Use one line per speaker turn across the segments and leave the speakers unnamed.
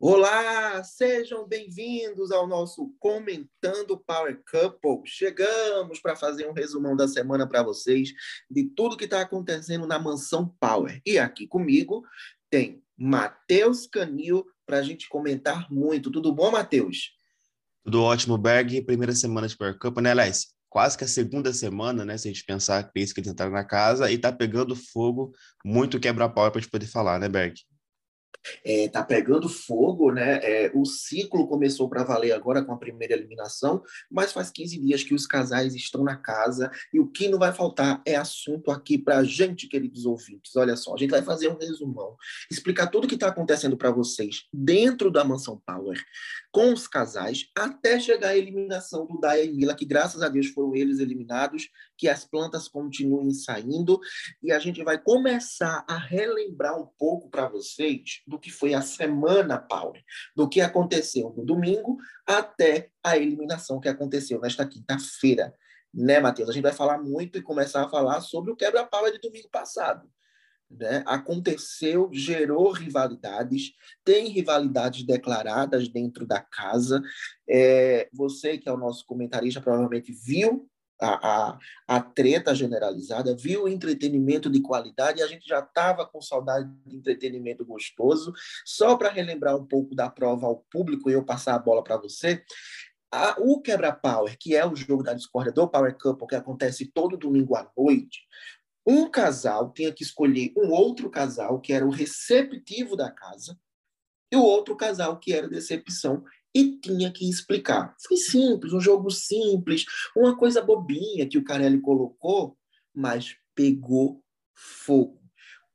Olá, sejam bem-vindos ao nosso Comentando Power Couple. Chegamos para fazer um resumão da semana para vocês de tudo que está acontecendo na Mansão Power. E aqui comigo tem Matheus Canil para a gente comentar muito. Tudo bom, Matheus?
Tudo ótimo, Berg. Primeira semana de Power Couple, né, Alice? Quase que a segunda semana, né? Se a gente pensar que eles entraram na casa e tá pegando fogo, muito quebra-pau para a gente poder falar, né, Berg?
é, tá pegando fogo, né? É, o ciclo começou para valer agora com a primeira eliminação, mas faz 15 dias que os casais estão na casa e o que não vai faltar é assunto aqui para a gente, queridos ouvintes. Olha só, a gente vai fazer um resumão, explicar tudo o que está acontecendo para vocês dentro da Mansão Power, com os casais, até chegar à eliminação do Daya e Mila, que graças a Deus foram eles eliminados, que as plantas continuem saindo e a gente vai começar a relembrar um pouco para vocês do que foi a semana Power, do que aconteceu do domingo até a eliminação que aconteceu nesta quinta-feira. Né, Matheus? A gente vai falar muito e começar a falar sobre o quebra-pau de domingo passado. Né? Aconteceu, gerou rivalidades, tem rivalidades declaradas dentro da casa. É, você, que é o nosso comentarista, provavelmente viu a, a, a treta generalizada, viu entretenimento de qualidade a gente já estava com saudade de entretenimento gostoso. Só para relembrar um pouco da prova ao público e eu passar a bola para você, a, o Quebra Power, que é o jogo da discórdia do Power Couple, que acontece todo domingo à noite, um casal tinha que escolher um outro casal, que era o receptivo da casa, e o outro casal, que era decepção e tinha que explicar. Foi simples, um jogo simples, uma coisa bobinha que o Carelli colocou, mas pegou fogo.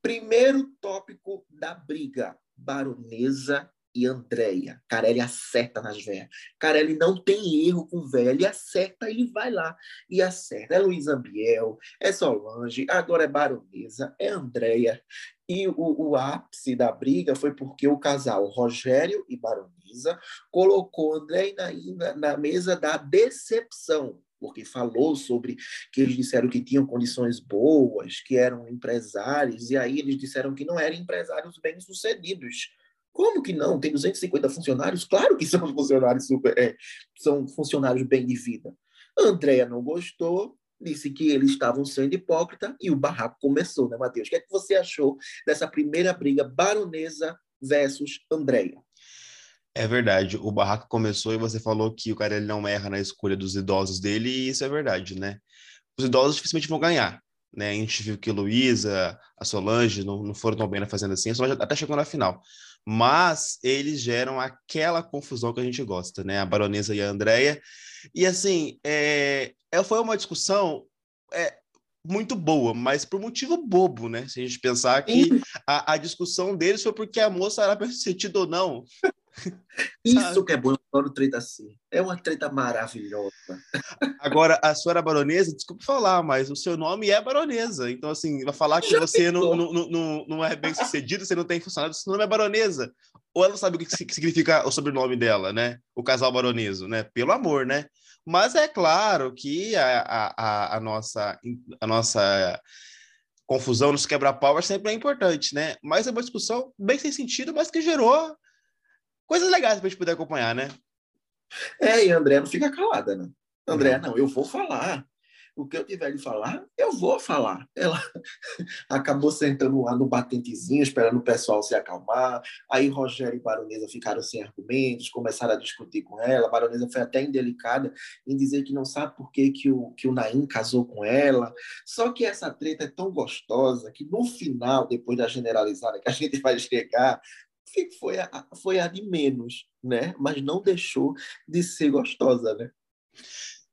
Primeiro tópico da briga: Baronesa e Andréia. Carelli acerta nas velhas. Carelli não tem erro com velha. Ele acerta, ele vai lá e acerta. É Luiz Ambiel, é Solange, agora é Baronesa, é Andréia. E o, o, ápice da briga foi porque o casal Rogério e Baronesa colocou André na, na mesa da decepção, porque falou sobre que eles disseram que tinham condições boas, que eram empresários, e aí eles disseram que não eram empresários bem-sucedidos. Como que não? Tem 250 funcionários? Claro que são funcionários super, é, são funcionários bem de vida. Andréa não gostou, disse que eles estavam sendo hipócrita e o barraco começou, né, Matheus? O que é que você achou dessa primeira briga baronesa versus Andréia?
É verdade, o barraco começou e você falou que o cara ele não erra na escolha dos idosos dele, e isso é verdade, né? Os idosos dificilmente vão ganhar, né? A gente viu que a Luísa, a Solange não, não foram tão bem na fazenda assim, a Solange até chegou na final. Mas eles geram aquela confusão que a gente gosta, né? A baronesa e a Andréia. E assim, é, é, foi uma discussão é, muito boa, mas por motivo bobo, né? Se a gente pensar que a, a discussão deles foi porque a moça era bem sentido ou não.
Isso que é bom, adoro treta assim. É uma treta maravilhosa.
Agora, a senhora baronesa, desculpe falar, mas o seu nome é baronesa. Então, assim, vai falar que Já você não, não, não, não é bem sucedido, você não tem funcionário, seu nome é baronesa. Ou ela sabe o que significa o sobrenome dela, né? O casal baroneso, né? Pelo amor, né? Mas é claro que a, a, a, nossa, a nossa confusão nos quebra-pau sempre é importante, né? Mas é uma discussão bem sem sentido, mas que gerou coisas legais para a gente poder acompanhar, né?
É, e a André não fica calada, né? André, não, eu vou falar o que eu tiver de falar, eu vou falar. Ela acabou sentando lá no batentezinho, esperando o pessoal se acalmar. Aí Rogério e Baronesa ficaram sem argumentos, começaram a discutir com ela. A Baronesa foi até indelicada em dizer que não sabe por que, que, o, que o Naim casou com ela. Só que essa treta é tão gostosa que no final, depois da generalizada que a gente vai chegar, foi a, foi a de menos, né? Mas não deixou de ser gostosa, né?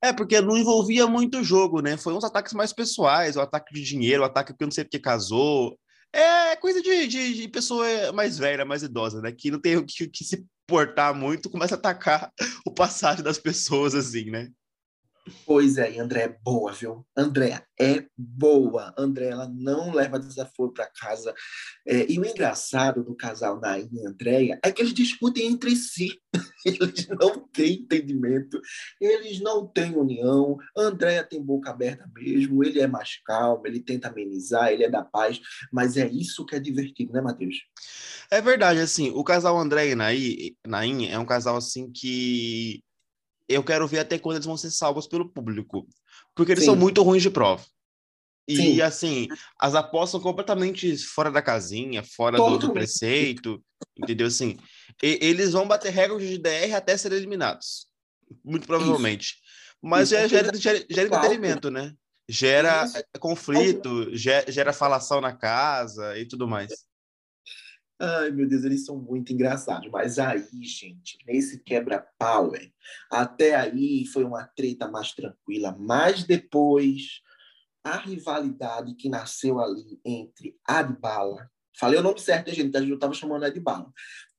É, porque não envolvia muito o jogo, né? Foi uns ataques mais pessoais, o ataque de dinheiro, o ataque porque não sei porque casou. É coisa de, de, de, pessoa mais velha, mais idosa, né? Que não tem que, que se portar muito, começa a atacar o passado das pessoas, assim, né?
Pois é, e André é boa, viu? André é boa. André, ela não leva desaforo para casa. É, e o engraçado do casal Nain e Andréia é que eles discutem entre si. Eles não têm entendimento, eles não têm união. Andréia tem boca aberta mesmo, ele é mais calmo, ele tenta amenizar, ele é da paz, mas é isso que é divertido, né, Matheus?
É verdade, assim, o casal André e Nain é um casal assim que eu quero ver até quando eles vão ser salvos pelo público. Porque eles Sim. são muito ruins de prova. E, Sim. assim, as apostas são completamente fora da casinha, fora do, do, preceito, entendeu? Assim, e, eles vão bater recorde de DR até serem eliminados. Muito provavelmente. Isso. Mas Isso. gera, gera, gera entretenimento, né? Gera conflito, gera, gera falação na casa e tudo mais.
Ai, meu Deus, eles são muito engraçados. Mas aí, gente, nesse quebra-pau, até aí foi uma treta mais tranquila. Mas depois, a rivalidade que nasceu ali entre Adbala, falei o nome certo, gente, a gente estava chamando Adbala.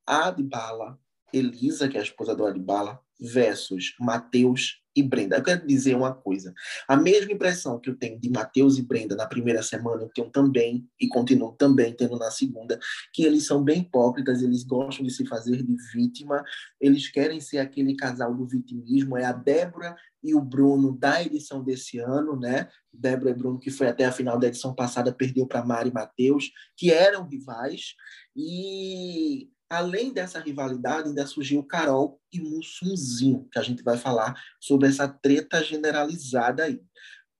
Adbala, Elisa, que é a esposa do Adbala, versus Mateus e Brenda. Eu quero dizer uma coisa. A mesma impressão que eu tenho de Mateus e Brenda na primeira semana, eu tenho também, e continuo também tendo na segunda, que eles são bem hipócritas, eles gostam de se fazer de vítima, eles querem ser aquele casal do vitimismo. É a Débora e o Bruno da edição desse ano, né? Débora e Bruno, que foi até a final da edição passada, perdeu para Mari e Mateus, que eram rivais. E além dessa rivalidade, ainda surgiu Carol e Mussunzinho, que a gente vai falar sobre essa treta generalizada aí.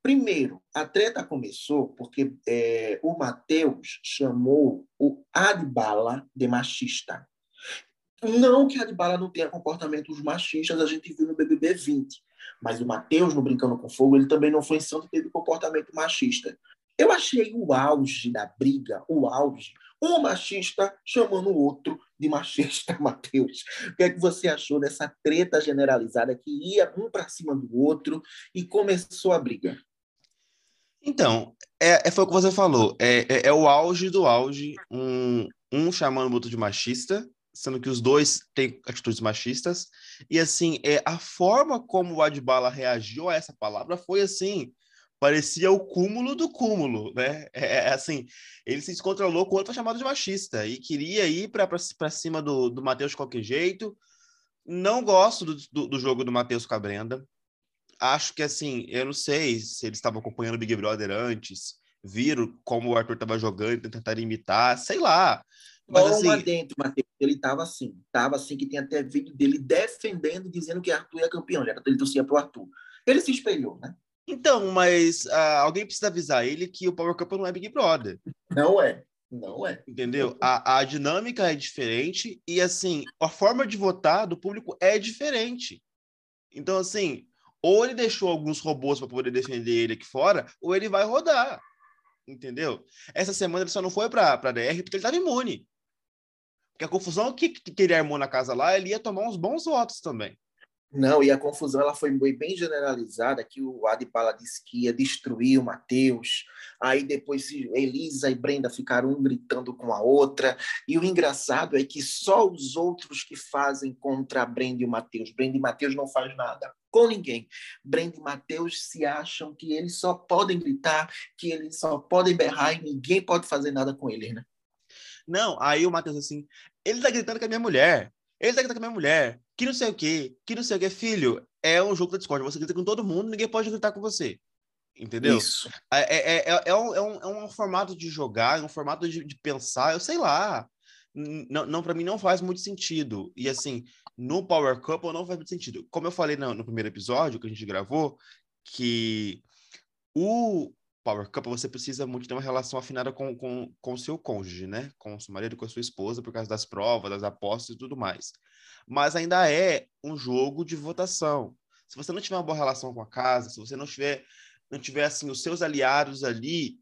Primeiro, a treta começou porque é, o Matheus chamou o Adbala de machista. Não que Adbala não tenha comportamentos machistas, a gente viu no BBB 20. Mas o Matheus, no Brincando com Fogo, ele também não foi santo, teve comportamento machista. Eu achei o auge da briga, o auge, um machista chamando o outro de machista, Matheus. O que é que você achou dessa treta generalizada que ia um para cima do outro e começou a briga?
Então, é, é foi o que você falou. É, é, é, o auge do auge, um, um chamando o outro de machista, sendo que os dois têm atitudes machistas. E assim, é, a forma como o Adbala reagiu a essa palavra foi assim parecia o cúmulo do cúmulo, né? É, é, é assim, ele se descontrolou quanto foi chamado de machista e queria ir para cima do, do Matheus de qualquer jeito. Não gosto do, do, do jogo do Matheus com a Brenda. Acho que, assim, eu não sei se eles estavam acompanhando o Big Brother antes, viram como o Arthur estava jogando, tentaram imitar, sei lá.
Mas, Bom, assim... dentro, Matheus, ele estava assim, estava assim, que tem até vídeo dele defendendo, dizendo que Arthur é campeão, já ele torcia para o Arthur. Ele se espelhou, né?
Então, mas uh, alguém precisa avisar ele que o Power Couple não é Big Brother.
Não é. Não é.
Entendeu? A, a dinâmica é diferente e, assim, a forma de votar do público é diferente. Então, assim, ou ele deixou alguns robôs para poder defender ele aqui fora, ou ele vai rodar. Entendeu? Essa semana ele só não foi para a DR porque ele estava imune. Porque a confusão que, que ele armou na casa lá, ele ia tomar uns bons votos também.
Não, e a confusão ela foi bem generalizada, que o Adipala disse que ia destruir o Matheus, aí depois Elisa e Brenda ficaram um gritando com a outra, e o engraçado é que só os outros que fazem contra a Brenda e o Matheus, Brenda e Matheus não faz nada com ninguém. Brenda e Matheus se acham que eles só podem gritar, que eles só podem berrar e ninguém pode fazer nada com eles, né?
Não, aí o Matheus assim, ele tá gritando com a minha mulher, ele tá gritando com a minha mulher, que não sei o quê, que não sei o quê. Filho, é um jogo da Discord. Você grita com todo mundo, ninguém pode gritar com você. Entendeu? Isso. É, é, é, é, um, é, um, é um formato de jogar, é um formato de, de pensar, eu sei lá. Não, não para mim não faz muito sentido. E assim, no Power Couple não faz muito sentido. Como eu falei no, no primeiro episódio que a gente gravou, que o Power Couple você precisa muito ter uma relação afinada com o com, com seu cônjuge, né? Com o seu marido, com a sua esposa, por causa das provas, das apostas e tudo mais mas ainda é um jogo de votação. Se você não tiver uma boa relação com a casa, se você não tiver, não tiver assim, os seus aliados ali,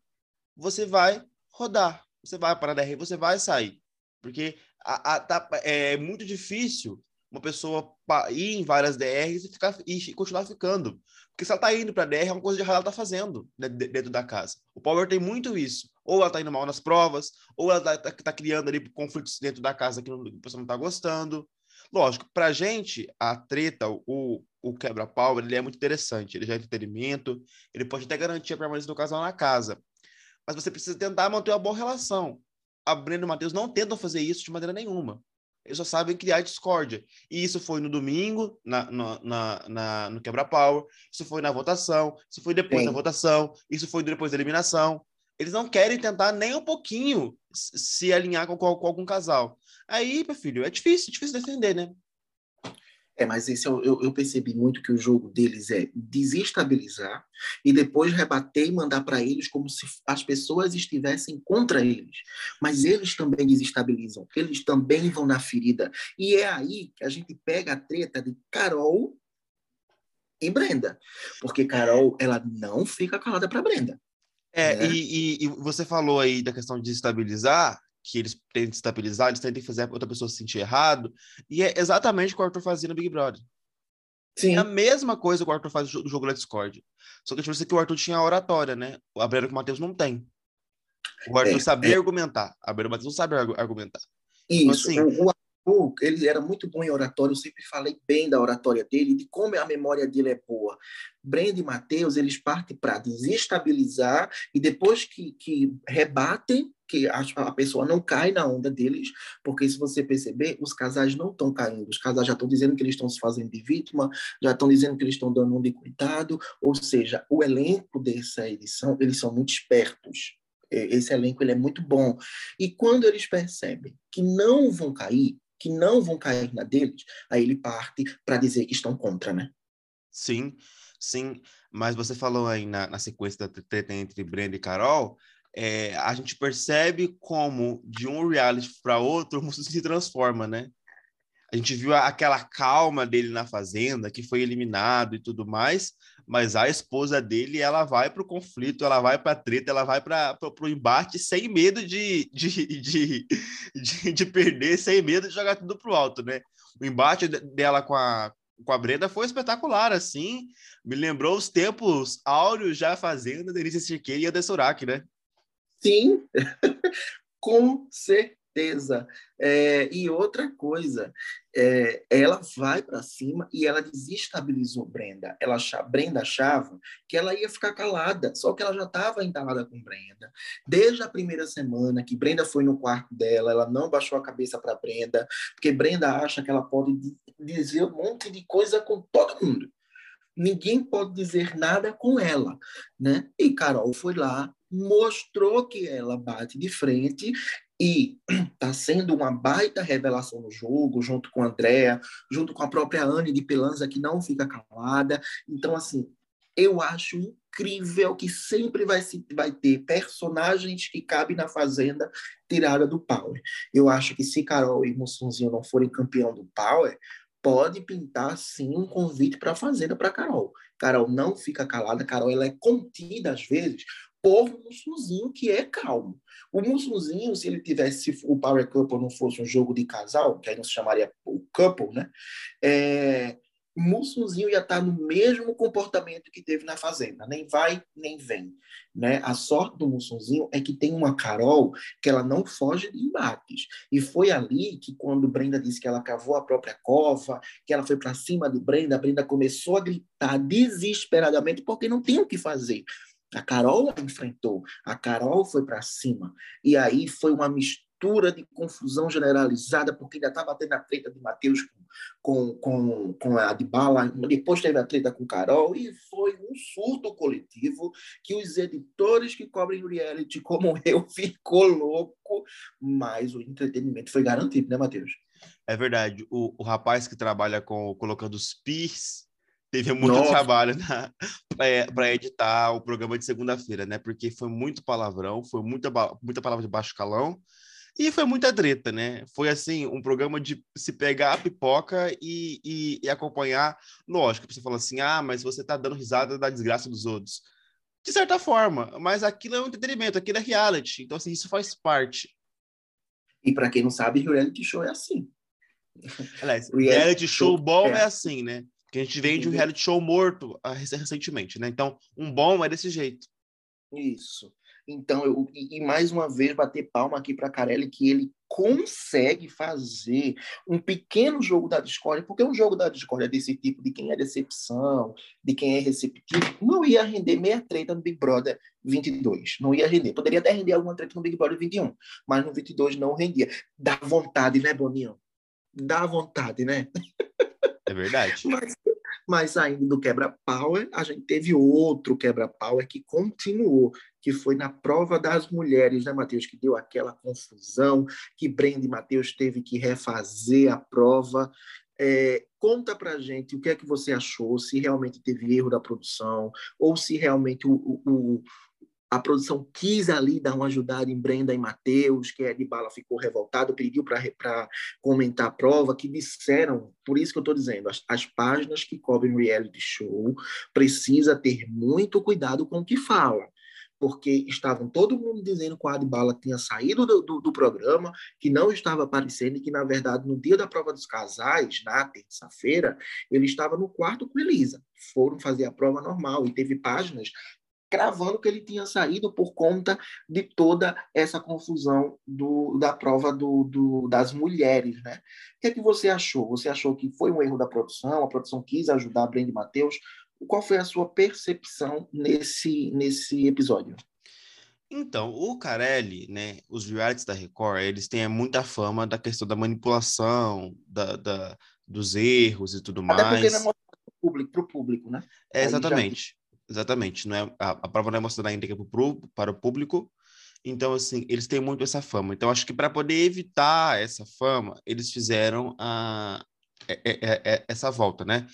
você vai rodar, você vai para a DR, você vai sair. Porque a, a, tá, é muito difícil uma pessoa ir em várias DRs e, ficar, e continuar ficando. Porque se ela está indo para DR, é uma coisa de errado ela está fazendo dentro da casa. O Power tem muito isso. Ou ela está indo mal nas provas, ou ela está tá criando ali conflitos dentro da casa que, não, que a pessoa não está gostando. Lógico, para a gente, a treta, o, o quebra-pau, ele é muito interessante, ele já é entretenimento, ele pode até garantir a permanência do casal na casa. Mas você precisa tentar manter uma boa relação. A Brenda e o Matheus não tentam fazer isso de maneira nenhuma. Eles só sabem criar discórdia. E isso foi no domingo, na, na, na, na no quebra-pau, isso foi na votação, isso foi depois Sim. da votação, isso foi depois da eliminação. Eles não querem tentar nem um pouquinho se alinhar com, com, com algum casal. Aí, meu filho, é difícil, difícil defender, né?
É, mas esse eu, eu, eu, percebi muito que o jogo deles é desestabilizar e depois rebater e mandar para eles como se as pessoas estivessem contra eles. Mas eles também desestabilizam, eles também vão na ferida. E é aí que a gente pega a treta de Carol e Brenda. Porque Carol, ela não fica calada para Brenda.
É, né? e, e, e, você falou aí da questão de desestabilizar, que eles tentam estabilizar, eles tentam fazer outra pessoa se sentir errado. E é exatamente o que o Arthur fazia no Big Brother. Sim. É a mesma coisa que o Arthur faz no jogo da Discord. Só que a diferença é que o Arthur tinha oratória, né? O Abreu que o Matheus não tem. O Arthur é, sabia é. argumentar. A Abreu Matheus não sabe argumentar.
Então, Isso. Então, assim, o, o Arthur, ele era muito bom em oratória. Eu sempre falei bem da oratória dele, de como a memória dele é boa. Brenda e Matheus, eles partem para desestabilizar e depois que, que rebatem, que a, a, pessoa não cai na onda deles, porque se você perceber, os casais não estão caindo. Os casais já estão dizendo que eles estão se fazendo de vítima, já estão dizendo que eles estão dando um de cuidado, ou seja, o elenco dessa edição, eles são muito espertos. Esse elenco ele é muito bom. E quando eles percebem que não vão cair, que não vão cair na deles, aí ele parte para dizer que estão contra, né?
Sim, sim. Mas você falou aí na, na sequência da treta entre Brenda e Carol, é, a gente percebe como de um reality para outro o Musso se transforma, né? A gente viu aquela calma dele na fazenda, que foi eliminado e tudo mais, mas a esposa dele, ela vai para o conflito, ela vai para a treta, ela vai para o embate sem medo de, de, de, de, de perder, sem medo de jogar tudo para o alto, né? O embate dela com a, com a Brenda foi espetacular, assim. Me lembrou os tempos áureos já fazendo Denise Chiquet e Anderson Urach, né?
Sim, com certeza. É, e outra coisa, é, ela vai para cima e ela desestabilizou Brenda. Ela, Brenda achava que ela ia ficar calada, só que ela já estava entalada com Brenda. Desde a primeira semana que Brenda foi no quarto dela, ela não baixou a cabeça para Brenda, porque Brenda acha que ela pode dizer um monte de coisa com todo mundo ninguém pode dizer nada com ela, né? E Carol foi lá, mostrou que ela bate de frente e está sendo uma baita revelação no jogo, junto com a Andrea, junto com a própria Anne de Pelanza, que não fica calada. Então, assim, eu acho incrível que sempre vai, se, vai ter personagens que cabem na Fazenda tirada do Power. Eu acho que se Carol e Mussunzinho não forem campeão do Power, pode pintar sim um convite para a Fazenda para Carol. Carol não fica calada, Carol ela é contida às vezes por Mussunzinho que é calmo. O Mussunzinho, se ele tivesse, se o Power Couple não fosse um jogo de casal, que aí não se chamaria o couple, né? É, Mussunzinho ia estar no mesmo comportamento que teve na Fazenda, nem vai, nem vem. Né? A sorte do Mussunzinho é que tem uma Carol que ela não foge de embates. E foi ali que, quando Brenda disse que ela cavou a própria cova, que ela foi para cima de Brenda, Brenda começou a gritar desesperadamente porque não tinha o que fazer. A Carol enfrentou, a Carol foi para cima. E aí foi uma mistura de confusão generalizada, porque ainda estava tendo a treta de Matheus com, com, com a depois teve a treta com Carol, e foi um surto coletivo que os editores que cobrem reality, como eu, ficou louco, mas o entretenimento foi garantido, né, Matheus?
É verdade. O, o rapaz que trabalha com colocando os PIS teve muito Nossa. trabalho para editar o programa de segunda-feira, né? Porque foi muito palavrão, foi muita, muita palavra de baixo calão e foi muita treta, né? Foi assim, um programa de se pegar a pipoca e, e, e acompanhar. Lógico, você fala assim, ah, mas você tá dando risada da desgraça dos outros. De certa forma, mas aquilo é um entretenimento, aquilo é reality. Então, assim, isso faz parte.
E para quem não sabe, reality show é assim.
Aliás, reality, show bom é. é assim, né? Que a gente veio de um reality show morto ah, recentemente, né? Então, um bom é desse jeito.
Isso. Então, eu, e mais uma vez bater palma aqui para Carelli, que ele consegue fazer um pequeno jogo da discórdia, porque um jogo da discórdia desse tipo, de quem é decepção, de quem é receptivo, não ia render meia treta no Big Brother 22. Não ia render. Poderia até render alguma treta no Big Brother 21, mas no 22 não rendia. Dá vontade, né, Boninho? Dá vontade, né?
É verdade.
mas, mas ainda do quebra-power, a gente teve outro quebra-power que continuou, que foi na prova das mulheres, né, Matheus? Que deu aquela confusão, que Brenda e Matheus teve que refazer a prova. É, conta pra gente o que é que você achou, se realmente teve erro da produção, ou se realmente o, o, a produção quis ali dar uma ajudada em Brenda e Matheus, que é de bala ficou revoltado, pediu para comentar a prova, que disseram, por isso que eu estou dizendo, as, as, páginas que cobrem reality show precisa ter muito cuidado com o que fala. Porque estavam todo mundo dizendo que o Adbala tinha saído do, do, do programa, que não estava aparecendo e que, na verdade, no dia da prova dos casais, na terça-feira, ele estava no quarto com Elisa. Foram fazer a prova normal e teve páginas cravando que ele tinha saído por conta de toda essa confusão do, da prova do, do, das mulheres, né? O que, é que você achou? Você achou que foi um erro da produção? A produção quis ajudar a Brenda Matheus? Qual foi a sua percepção nesse, nesse episódio?
Então, o Carelli, né, os realities da Record, eles têm muita fama da questão da manipulação, da, da dos erros e tudo mais. Até porque não é
para o público, público, né?
É, exatamente. Exatamente. Não é, a, a prova não é mostrada ainda para o público. Então, assim, eles têm muito essa fama. Então, acho que para poder evitar essa fama, eles fizeram a, é, é, é, essa volta, né?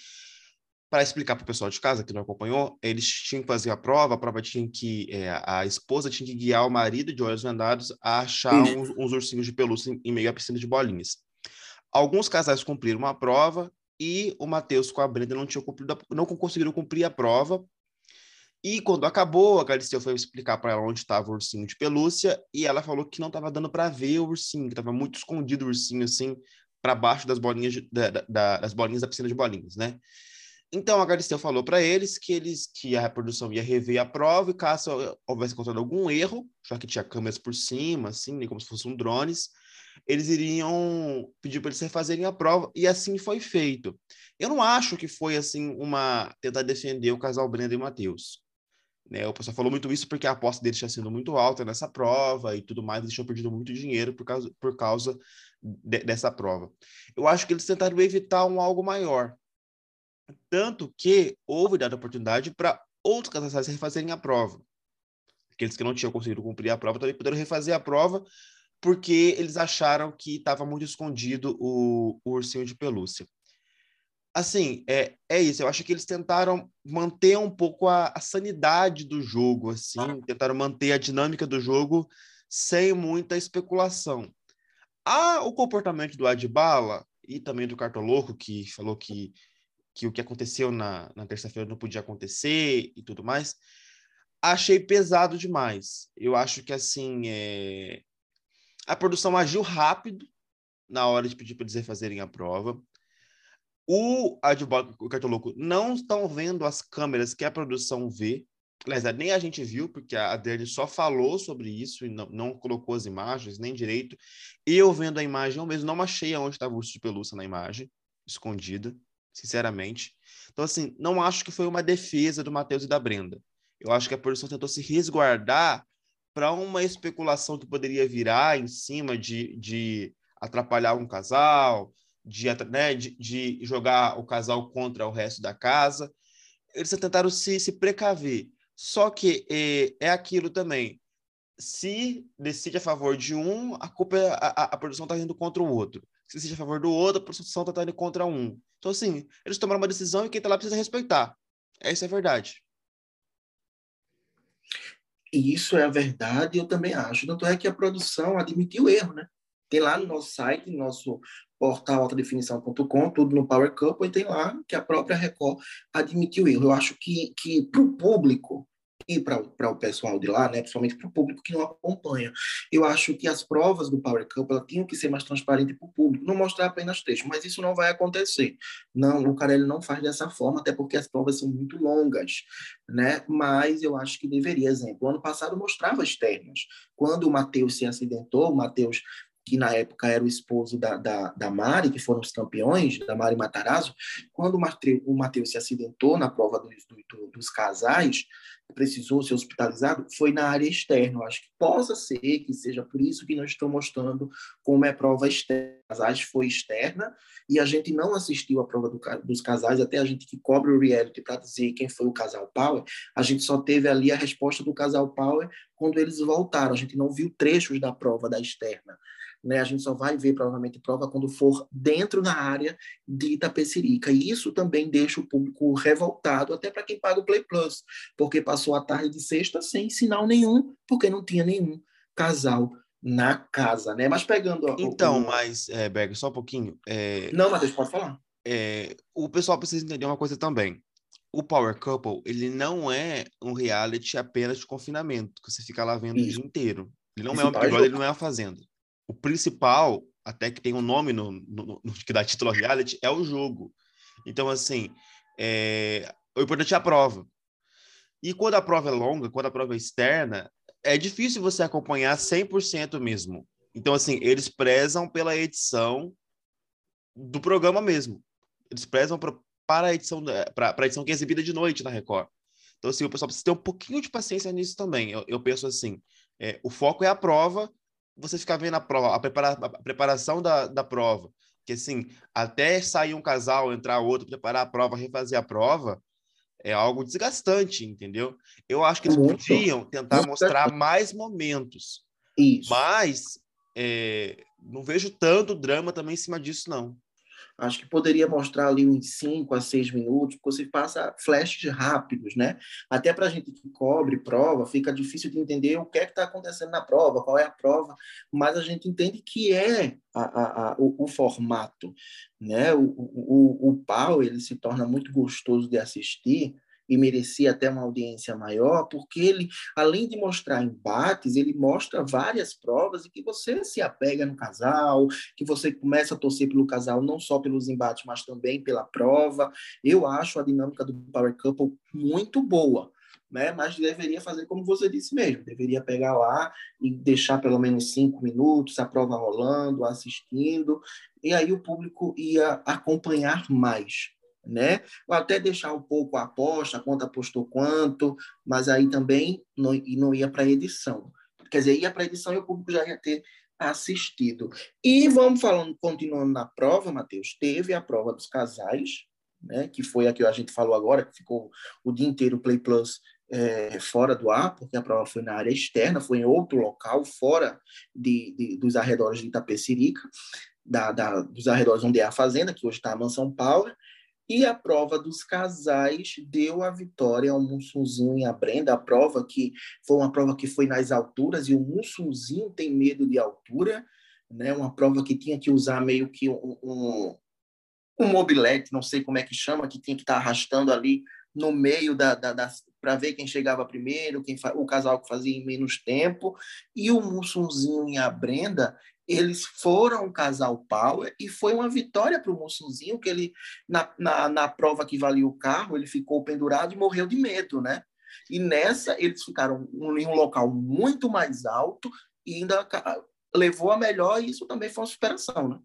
Para explicar para o pessoal de casa que não acompanhou, eles tinham que fazer a prova, a prova tinha que. É, a esposa tinha que guiar o marido de olhos vendados a achar uns, uns, ursinhos de pelúcia em, em meio à piscina de bolinhas. Alguns casais cumpriram uma prova e o Matheus com a Brenda não tinham cumprido, não conseguiram cumprir a prova e quando acabou, a Galisteu foi explicar para ela onde estava o ursinho de pelúcia e ela falou que não estava dando para ver o ursinho, que estava muito escondido o ursinho assim para baixo das bolinhas de, da, da, das bolinhas da piscina de bolinhas, né? Então a Galisteu falou para eles que eles que a reprodução ia rever a prova e caso houvesse encontrado algum erro, já que tinha câmeras por cima, assim, né, como se fossem drones, eles iriam pedir para eles refazerem a prova e assim foi feito. Eu não acho que foi assim uma tentar defender o casal Brenda e Matheus. Né? O pessoal falou muito isso porque a aposta deles tinha sido muito alta nessa prova e tudo mais, eles tinham perdido muito dinheiro por causa, por causa de, dessa prova. Eu acho que eles tentaram evitar um algo maior. Tanto que houve dada oportunidade para outros casais refazerem a prova. Aqueles que não tinham conseguido cumprir a prova também puderam refazer a prova porque eles acharam que estava muito escondido o, o ursinho de pelúcia assim, é, é isso. Eu acho que eles tentaram manter um pouco a, a sanidade do jogo, assim, tentaram manter a dinâmica do jogo sem muita especulação. Ah, o comportamento do Adbala e também do Cartoloco, que falou que, que o que aconteceu na, na terça-feira não podia acontecer e tudo mais, achei pesado demais. Eu acho que, assim, é... a produção agiu rápido na hora de pedir para eles fazerem a prova. O advogado o Cartoloco não estão vendo as câmeras que a produção vê. Aliás, nem a gente viu, porque a Adriane só falou sobre isso e não, não colocou as imagens nem direito. Eu vendo a imagem, eu mesmo não achei onde estava o urso de pelúcia na imagem, escondida, sinceramente. Então, assim, não acho que foi uma defesa do Matheus e da Brenda. Eu acho que a produção tentou se resguardar para uma especulação que poderia virar em cima de, de atrapalhar um casal, de, né, de, de, jogar o casal contra o resto da casa. Eles tentaram se, se precaver. Só que é, é aquilo também. Se decide a favor de um, a culpa é, a, a produção está indo contra o outro. Se decide a favor do outro, a produção está indo contra um. Então, assim, eles tomaram uma decisão e quem está lá precisa respeitar. Essa é a verdade.
Isso é a verdade, eu também acho. Tanto é que a produção admitiu erro, né? Tem lá no nosso site, no nosso portal altadefinição.com, tudo no Power Couple, e tem lá que a própria Record admitiu erro. Eu acho que, que para o público e para o pessoal de lá, né, principalmente para o público que não acompanha, eu acho que as provas do Power Couple tinham que ser mais transparentes para o público, não mostrar apenas texto, mas isso não vai acontecer. Não, o Carelli não faz dessa forma, até porque as provas são muito longas, né? Mas eu acho que deveria, exemplo, ano passado mostrava externas. Quando o Matheus se acidentou, o Matheus que na época era o esposo da, da, da Mari, que foram os campeões, da Mari Matarazzo, quando o Matheus se acidentou na prova dos, do, dos casais, precisou ser hospitalizado, foi na área externa. Eu acho que possa ser que seja por isso que nós estamos mostrando como é prova externa. Casais foi externa e a gente não assistiu a prova do, dos casais, até a gente que cobre o reality para dizer quem foi o casal Power, a gente só teve ali a resposta do casal Power quando eles voltaram. A gente não viu trechos da prova da externa né? A gente só vai ver provavelmente prova quando for dentro da área de Itapecerica. E isso também deixa o público revoltado, até para quem paga o Play Plus, porque passou a tarde de sexta sem sinal nenhum, porque não tinha nenhum casal na casa, né? Mas pegando...
Então, o... mas, é, Berg, só um pouquinho. É...
Não, Matheus, pode falar.
É, o pessoal precisa entender uma coisa também. O Power Couple, ele não é um reality apenas de confinamento, que você fica lá vendo Isso. o dia inteiro. Ele não Esse é um Big Brother, ele não é uma fazenda o principal, até que tem um nome no, no, no que dá título ao reality, é o jogo. Então, assim, é, o importante é a prova. E quando a prova é longa, quando a prova é externa, é difícil você acompanhar 100% mesmo. Então, assim, eles prezam pela edição do programa mesmo. Eles prezam pra, para a edição, para a edição que é exibida de noite na Record. Então, assim, o pessoal precisa ter um pouquinho de paciência nisso também. Eu, eu penso assim, é, o foco é a prova, você ficar vendo a prova, a, prepara, a preparação da, da prova, que assim, até sair um casal, entrar outro, preparar a prova, refazer a prova, é algo desgastante, entendeu? Eu acho que eles Muito. podiam tentar Muito. mostrar mais momentos. Isso. Mas é, não vejo tanto drama também em cima disso, não.
Acho que poderia mostrar ali uns 5 a 6 minutos, porque você passa flashes rápidos, né? Até para a gente que cobre prova, fica difícil de entender o que é que está acontecendo na prova, qual é a prova, mas a gente entende que é a, a, a, o, o, formato, né? O, o, o pau, ele se torna muito gostoso de assistir, e merecia até uma audiência maior, porque ele, além de mostrar embates, ele mostra várias provas e que você se apega no casal, que você começa a torcer pelo casal não só pelos embates, mas também pela prova. Eu acho a dinâmica do Power Couple muito boa. Né? Mas deveria fazer como você disse mesmo, deveria pegar lá e deixar pelo menos cinco minutos, a prova rolando, assistindo, e aí o público ia acompanhar mais né? Ou até deixar um pouco a aposta, quanto apostou quanto, mas aí também não, não ia para edição. Quer dizer, ia para edição e o público já ia ter assistido. E vamos falando, continuando na prova, Matheus, teve a prova dos casais, né? Que foi a que a gente falou agora, que ficou o dia inteiro o Play Plus é, fora do ar, porque a prova foi na área externa, foi em outro local, fora de, de dos arredores de Itapecerica, da, da, dos arredores onde é a fazenda, que hoje está a Mansão Power, e a prova dos casais deu a vitória ao Mussunzinho e a Brenda. A prova que foi uma prova que foi nas alturas, e o Mussunzinho tem medo de altura, né? uma prova que tinha que usar meio que um, um, um mobilete, não sei como é que chama, que tinha que estar arrastando ali no meio da, da, da para ver quem chegava primeiro, quem o casal que fazia em menos tempo. E o Mussunzinho e a Brenda, eles foram um casal power e foi uma vitória para o Mussunzinho, que ele, na, na, na, prova que valia o carro, ele ficou pendurado e morreu de medo, né? E nessa, eles ficaram em um local muito mais alto e ainda levou a melhor, e isso também foi uma superação, né?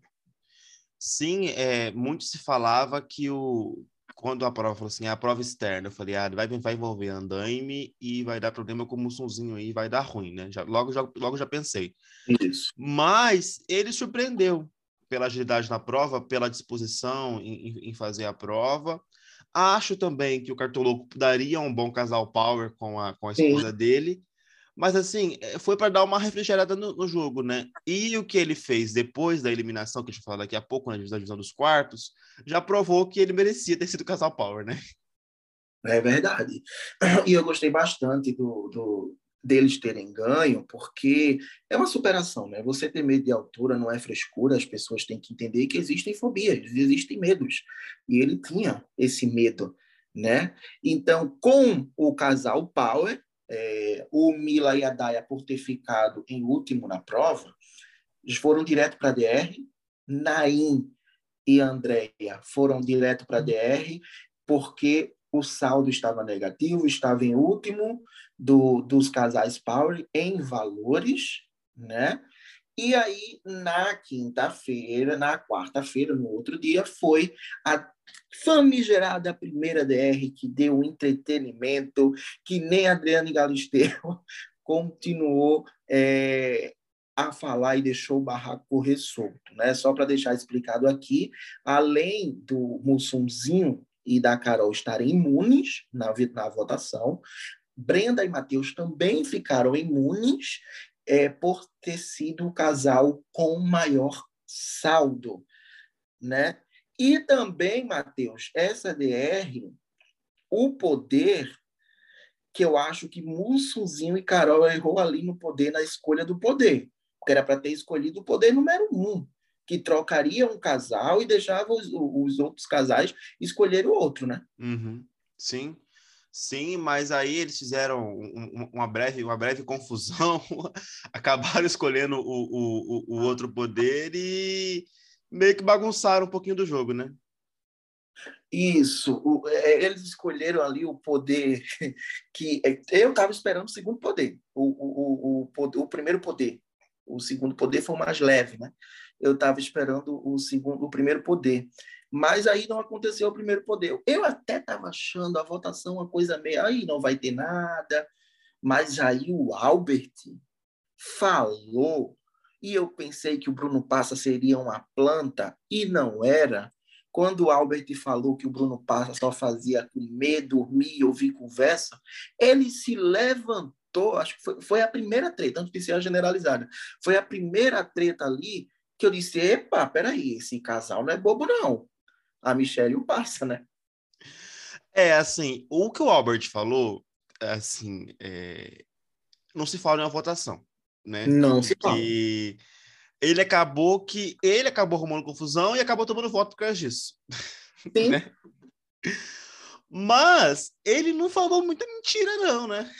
Sim, é, muito se falava que o, quando a prova falou assim, a prova externa, eu falei, ah, vai, vai envolver andaime e vai dar problema com o Mussunzinho aí, vai dar ruim, né? Já, logo, já, logo já pensei. Isso. Mas ele surpreendeu pela agilidade na prova, pela disposição em, em fazer a prova. Acho também que o Cartoloco daria um bom casal power com a, com a esposa Sim. dele. Mas assim, é, foi para dar uma refrigerada no, no, jogo, né? E o que ele fez depois da eliminação, que a gente vai falar daqui a pouco, na divisão dos quartos, já provou que ele merecia ter sido casal power, né?
É verdade. E eu gostei bastante do, do, deles terem ganho, porque é uma superação, né? Você ter medo de altura não é frescura, as pessoas têm que entender que existem fobias, existem medos. E ele tinha esse medo, né? Então, com o casal Power, é, o Mila e a Daya, por ter ficado em último na prova, foram direto para a DR. Naim e Andréia foram direto para a DR, porque o saldo estava negativo, estava em último do, dos casais Power em valores, né? E aí, na quinta-feira, na quarta-feira, no outro dia, foi a famigerada primeira DR que deu entretenimento, que nem Adriane Galisteu continuou é, a falar e deixou o barraco correr solto. Né? Só para deixar explicado aqui, além do Mussumzinho e da Carol estarem imunes na, na votação, Brenda e Matheus também ficaram imunes é, por ter sido o casal com maior saldo, né? E também, Matheus, essa DR, o poder que eu acho que Mussuzinho e Carol errou ali no poder, na escolha do poder. Porque era para ter escolhido o poder número um, que trocaria um casal e deixava os, os outros casais escolher o outro, né?
Uhum. Sim. Sim, mas aí eles fizeram uma breve, uma breve confusão, acabaram escolhendo o, o, o outro poder e meio que bagunçaram um pouquinho do jogo, né?
Isso, o, é, eles escolheram ali o poder que é, eu estava esperando o segundo poder, o, o, o, o, primeiro poder, o segundo poder foi mais leve, né? Eu estava esperando o segundo, o primeiro poder. Mas aí não aconteceu o primeiro poder. Eu até estava achando a votação uma coisa meio, aí não vai ter nada. Mas aí o Albert falou, e eu pensei que o Bruno Passa seria uma planta, e não era. Quando o Albert falou que o Bruno Passa só fazia comer, dormir, ouvir conversa, ele se levantou, acho que foi, foi a primeira treta, antes de ser a generalizada, foi a primeira treta ali que eu disse, epa, peraí, esse casal não é bobo não a Michelle o passa, né?
É, assim, o que o Albert falou, assim, é... não se fala em uma votação, né?
Não se fala.
Que ele acabou que ele acabou arrumando confusão e acabou tomando voto por causa disso.
Sim. né?
Mas ele não falou muita mentira, não, né?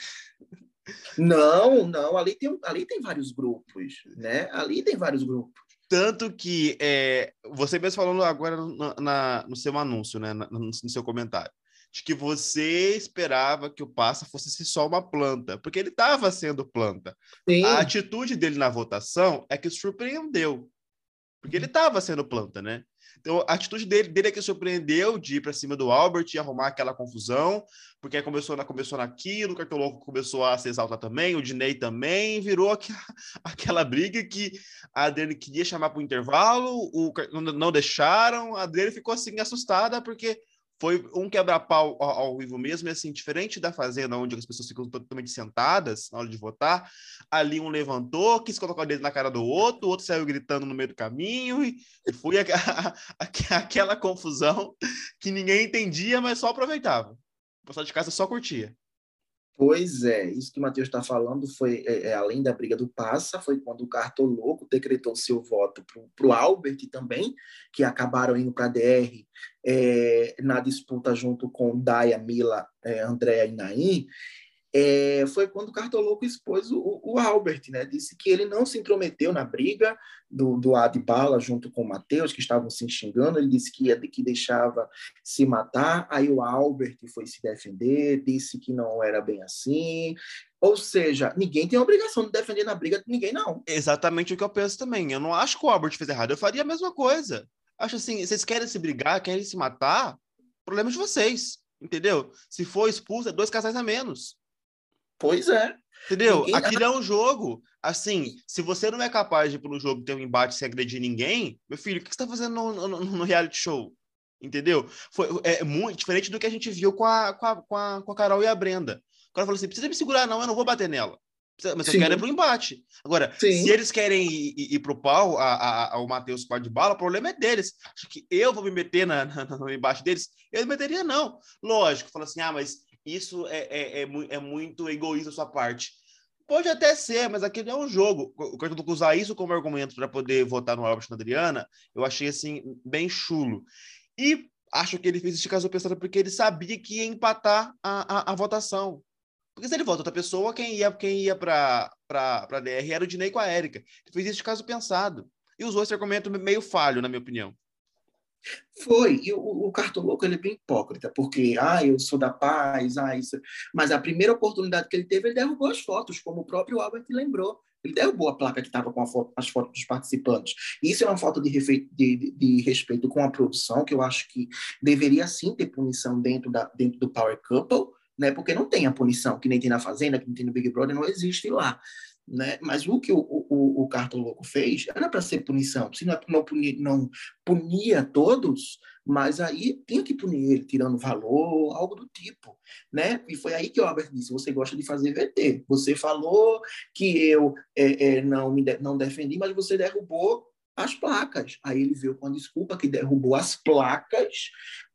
Não, não, ali tem, ali tem vários grupos, né? Ali tem vários grupos.
Tanto que é, você mesmo falando agora na, na, no seu anúncio, né, no, no, seu comentário, de que você esperava que o Passa fosse só uma planta, porque ele estava sendo planta. Sim. A atitude dele na votação é que surpreendeu, porque ele estava sendo planta, né? Então, a atitude dele, dele é que surpreendeu de ir para cima do Albert e arrumar aquela confusão, porque começou, na, começou naquilo, o Cartoloco começou a se exaltar também, o Dinei também, virou aquela, aquela briga que a Adriane queria chamar para o intervalo, o, não, não deixaram, a Adriane ficou assim assustada, porque foi um quebra-pau ao, ao, vivo mesmo, e assim, diferente da Fazenda, onde as pessoas ficam totalmente sentadas na hora de votar, ali um levantou, quis colocar o dedo na cara do outro, o outro saiu gritando no meio do caminho, e, foi a, a, a, aquela confusão que ninguém entendia, mas só aproveitava. O pessoal de casa só curtia.
Pois é, isso que o Matheus está falando foi, é, é, além da briga do Passa, foi quando o Cartoloco decretou seu voto para o Albert também, que acabaram indo para a DR é, na disputa junto com Daya, Mila, é, Andréa e Naim, é, foi quando o Cartoloco expôs o, o, Albert, né? Disse que ele não se intrometeu na briga do, do Adbala junto com o Matheus, que estavam se xingando. Ele disse que, que deixava se matar. Aí o Albert foi se defender, disse que não era bem assim. Ou seja, ninguém tem a obrigação de defender na briga de ninguém, não.
Exatamente o que eu penso também. Eu não acho que o Albert fez errado. Eu faria a mesma coisa. Acho assim, vocês querem se brigar, querem se matar, problema de vocês. Entendeu? Se for expulso, é dois casais a menos.
Pois é.
Entendeu? Ninguém... Aquilo é um jogo. Assim, se você não é capaz de ir para um jogo ter um embate sem agredir ninguém, meu filho, o que você está fazendo no, no, no, reality show? Entendeu? Foi, é muito diferente do que a gente viu com a, com a, com a, com a Carol e a Brenda. O cara falou assim: precisa me segurar, não, eu não vou bater nela. Mas eu quero ir pro embate. Agora, Sim. se eles querem ir, ir, ir pro pau, a, a, a, o Matheus pode de bala, o problema é deles. Acho que eu vou me meter na, na, no embate deles? Eu não meteria, não. Lógico, fala assim: ah, mas isso é, é, é, é muito egoísta da sua parte. Pode até ser, mas aquele é um jogo. Eu usar isso como argumento para poder votar no Albert na Adriana, eu achei assim bem chulo. E acho que ele fez isso caso pensando porque ele sabia que ia empatar a, a, a, votação. Porque se ele vota outra pessoa, quem ia, quem ia para a DR era o Dinei com a Érica. Ele fez isso de caso pensado. E usou esse argumento meio falho, na minha opinião.
Foi, e o, o Cartoloco ele é bem hipócrita, porque, ah, eu sou da paz, ah, isso. Mas a primeira oportunidade que ele teve, ele derrubou as fotos, como o próprio Albert lembrou. Ele derrubou a placa que estava com foto, as fotos dos participantes. Isso é uma falta de, de, de, respeito com a produção, que eu acho que deveria sim ter punição dentro, da, dentro do Power Couple, né? porque não tem a punição, que nem tem na Fazenda, que nem tem no Big Brother, não existe lá. Né? Mas o que o, o, o Louco fez era para ser punição. Se não, não, punir, não punia todos, mas aí tinha que punir ele, tirando valor, algo do tipo. Né? E foi aí que o Albert disse: você gosta de fazer VT. Você falou que eu é, é, não, me de, não defendi, mas você derrubou as placas. Aí ele veio com a desculpa que derrubou as placas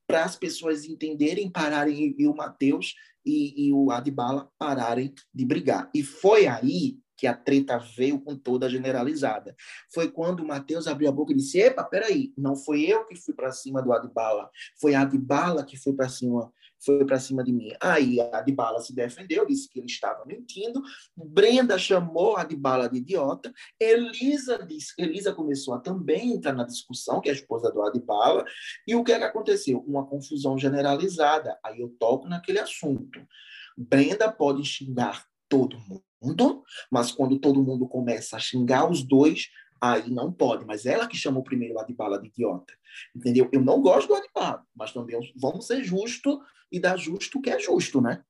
para as pessoas entenderem, pararem e o Matheus e, e, o Adbala pararem de brigar. E foi aí que a treta veio com toda generalizada. Foi quando o Matheus abriu a boca e disse: Epa, peraí, não foi eu que fui para cima do Adbala, foi a Adbala que foi para cima, foi para cima de mim. Aí a Adbala se defendeu, disse que ele estava mentindo. Brenda chamou a Adbala de idiota. Elisa disse, Elisa começou a também entrar na discussão, que é a esposa do Adbala. E o que é que aconteceu? Uma confusão generalizada. Aí eu toco naquele assunto. Brenda pode xingar todo mundo mundo, mas quando todo mundo começa a xingar os dois, aí não pode. Mas ela que primeiro o Adbala de idiota. Entendeu? Eu não gosto do Adbala, mas também vamos ser justos e dar justo o que é justo, né?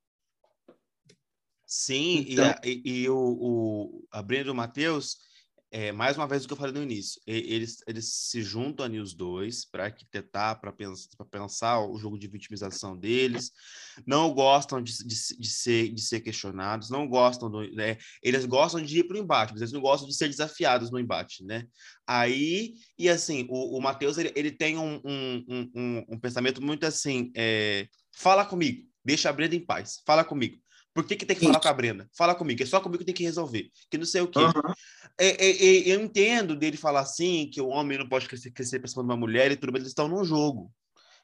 Sim, então... e, e, e, o, o a Brenda do Matheus é, mais uma vez o que eu falei no início, eles, eles se juntam ali os dois para arquitetar, para pensar, pensar o jogo de vitimização deles, não gostam de, de, de, ser, de ser questionados, não gostam do. Né, eles gostam de ir para o embate, mas eles não gostam de ser desafiados no embate, né? Aí, e assim, o, o Matheus ele, ele tem um, um, um, um pensamento muito assim: é, fala comigo, deixa a Brenda em paz, fala comigo. Por que, que tem que falar com a Brenda? Fala comigo, é só comigo que tem que resolver. Que não sei o quê. Uhum. É, é, é, eu entendo dele falar assim, que o homem não pode crescer, crescer para cima de uma mulher e tudo, mas eles estão num jogo.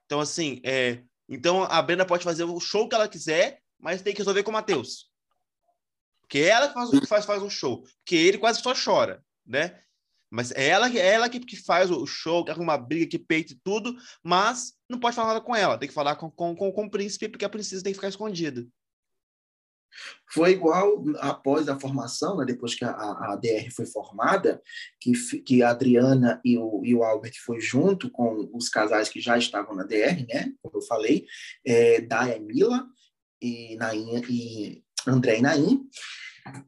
Então, assim, é, então a Brenda pode fazer o show que ela quiser, mas tem que resolver com o Matheus. Porque é ela que faz, faz, faz um show. Porque ele quase só chora, né? Mas é ela, é ela que, que faz o show, que arruma briga, que peita e tudo, mas não pode falar nada com ela. Tem que falar com, com, com, com o príncipe, porque a princesa tem que ficar escondida.
Foi igual após a formação, né, depois que a, a, DR foi formada, que, que a Adriana e o, e o Albert foi junto com os casais que já estavam na DR, né, como eu falei, é, Daya Mila, e, Nain, e André e Naim.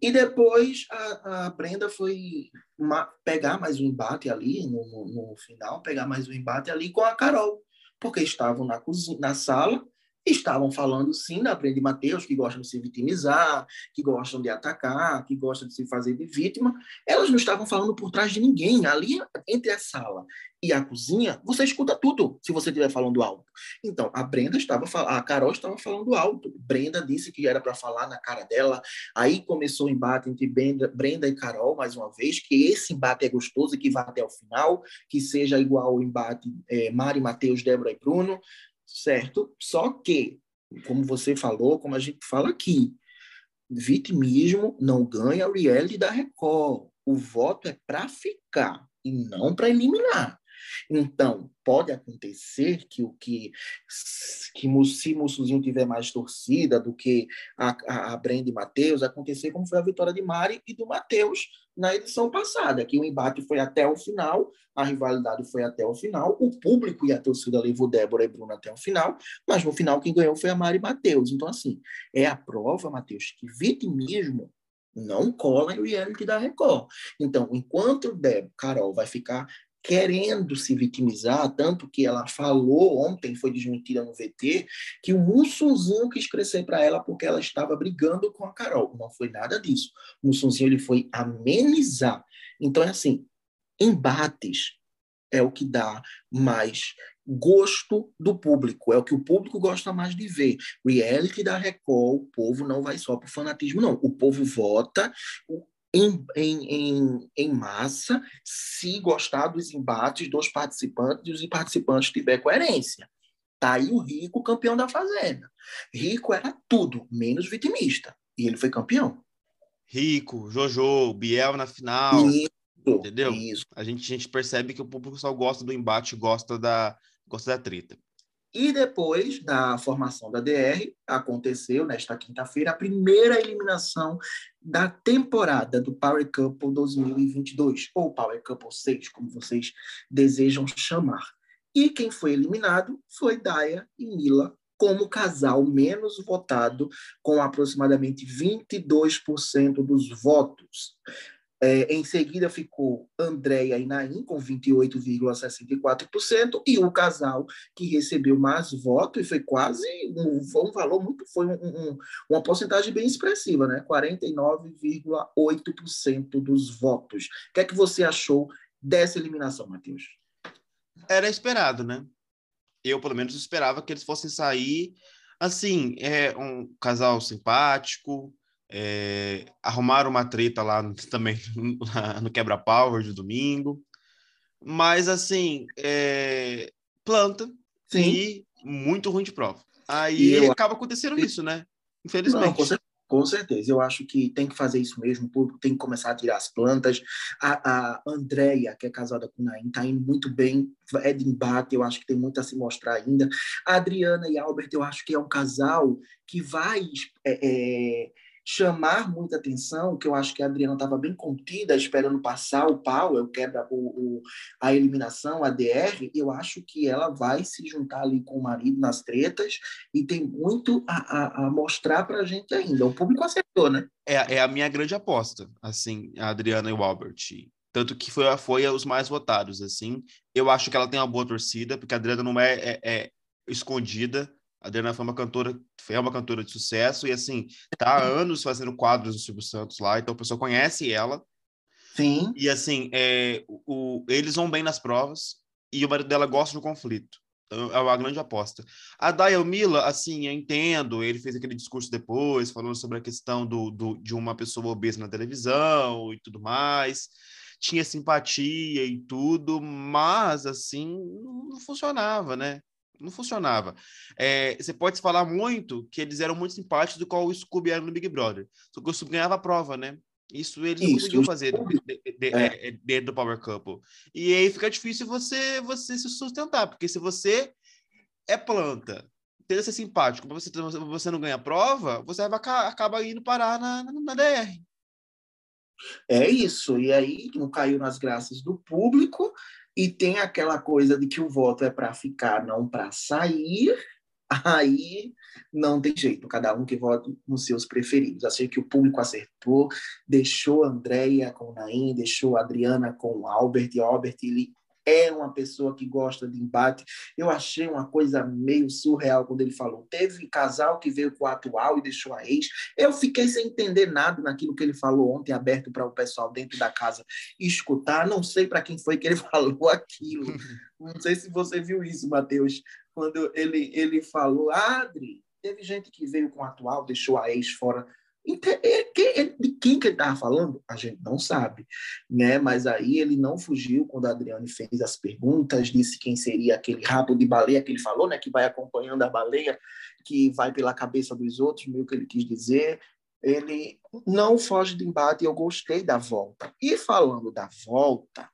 E depois a, a Brenda foi uma, pegar mais um embate ali no, no, no, final, pegar mais um embate ali com a Carol, porque estavam na, cozinha, na sala estavam falando sim da Brenda e Mateus, que gostam de se vitimizar, que gostam de atacar, que gostam de se fazer de vítima. Elas não estavam falando por trás de ninguém. Ali, entre a sala e a cozinha, você escuta tudo se você estiver falando alto. Então, a Brenda estava a Carol estava falando alto. Brenda disse que era para falar na cara dela. Aí começou o embate entre Brenda, Brenda e Carol, mais uma vez, que esse embate é gostoso e que vá até o final, que seja igual ao embate é, Mari, Mateus, Débora e Bruno certo? Só que, como você falou, como a gente fala aqui, vitimismo não ganha o reality da Record. O voto é para ficar e não para eliminar. Então, pode acontecer que o que, que se Mussuzinho tiver mais torcida do que a, a, a Brenda e Matheus, acontecer como foi a vitória de Mari e do Matheus na edição passada, que o embate foi até o final, a rivalidade foi até o final, o público e a torcida levou Débora e Bruno até o final, mas no final quem ganhou foi a Mari Matheus. Então, assim, é a prova, Matheus, que vitimismo não cola em reality da Record. Então, enquanto Débora, Carol vai ficar querendo se vitimizar, tanto que ela falou ontem, foi desmentida no VT, que o Mussunzinho quis crescer para ela porque ela estava brigando com a Carol. Não foi nada disso. O Mussunzinho ele foi amenizar. Então é assim, embates é o que dá mais gosto do público, é o que o público gosta mais de ver. Reality da Record, o povo não vai só para o fanatismo, não. O povo vota, em, em, em, em, massa se gostar dos embates dos participantes e os participantes tiver coerência. Tá aí o Rico campeão da Fazenda. Rico era tudo, menos vitimista. E ele foi campeão.
Rico, Jojo, Biel na final. Isso, entendeu? Isso. A, gente, a gente percebe que o público só gosta do embate, gosta da, Gosto da treta.
E depois da formação da DR, aconteceu nesta quinta-feira a primeira eliminação da temporada do Power Couple 2022, ou Power Couple 6, como vocês desejam chamar. E quem foi eliminado foi Daya e Mila, como casal menos votado, com aproximadamente 22% dos votos. É, em seguida ficou Andréia e Naim, com 28,64%, e o casal que recebeu mais votos, e foi quase um, um valor muito, foi um, um, uma porcentagem bem expressiva, né? 49,8% dos votos. O que é que você achou dessa eliminação, Matheus?
Era esperado, né? Eu, pelo menos, esperava que eles fossem sair assim, é um casal simpático, é, arrumaram uma treta lá também no quebra-pau de domingo. Mas, assim, é, planta Sim. e muito ruim de prova. Aí eu... acaba acontecendo isso, né? Infelizmente. Não,
com, certeza, com, certeza. Eu acho que tem que fazer isso mesmo. O público tem que começar a tirar as plantas. A, a Andrea, que é casada com o Naim, tá indo muito bem. É de embate, eu acho que tem muito a se mostrar ainda. A Adriana e Albert, eu acho que é um casal que vai. É, é, chamar muita atenção, que eu acho que a Adriana estava bem contida, esperando passar o pau, eu quebra o, o, a eliminação, a DR, eu acho que ela vai se juntar ali com o marido nas tretas e tem muito a, a, a mostrar para a gente ainda. O público acertou, né?
É, é a minha grande aposta, assim, a Adriana e o Albert. Tanto que foi, foi os mais votados, assim. Eu acho que ela tem uma boa torcida, porque a Adriana não é, é, é escondida, Adriana foi uma cantora, foi uma cantora de sucesso e assim, tá há anos fazendo quadros do Silvio Santos lá, então a pessoa conhece ela.
Sim.
E assim, é, o, eles vão bem nas provas e o marido dela gosta do conflito. Então é uma grande aposta. A Daya Mila, assim, eu entendo, ele fez aquele discurso depois, falando sobre a questão do, do, de uma pessoa obesa na televisão e tudo mais. Tinha simpatia e tudo, mas, assim, não funcionava, né? Não funcionava. É, você pode falar muito que eles eram muito simpáticos do qual o Scooby era no Big Brother. Só que o Scooby ganhava a prova, né? Isso eles Isso, não conseguiam fazer de, de, de, é. é. dentro do Power Couple. E aí fica difícil você, você se sustentar, porque se você é planta, tenta ser simpático, você, você não ganha a prova, você vai, acaba indo parar na, na, na DR.
É isso. E aí não caiu nas graças do público e tem aquela coisa de que o voto é para ficar, não para sair. Aí não tem jeito, cada um que vote nos seus preferidos. Achei que o público acertou, deixou Andréia com Naim, deixou Adriana com Albert, e Albert ele é uma pessoa que gosta de embate. Eu achei uma coisa meio surreal quando ele falou. Teve casal que veio com o atual e deixou a ex. Eu fiquei sem entender nada naquilo que ele falou ontem, aberto para o pessoal dentro da casa escutar. Não sei para quem foi que ele falou aquilo. Não sei se você viu isso, Matheus, quando ele, ele falou, Adri, teve gente que veio com o atual, deixou a ex fora de quem que ele estava falando? A gente não sabe, né? Mas aí ele não fugiu quando a Adriane fez as perguntas, disse quem seria aquele rabo de baleia que ele falou, né? Que vai acompanhando a baleia, que vai pela cabeça dos outros, meio que ele quis dizer. Ele não foge de embate, eu gostei da volta. E falando da volta,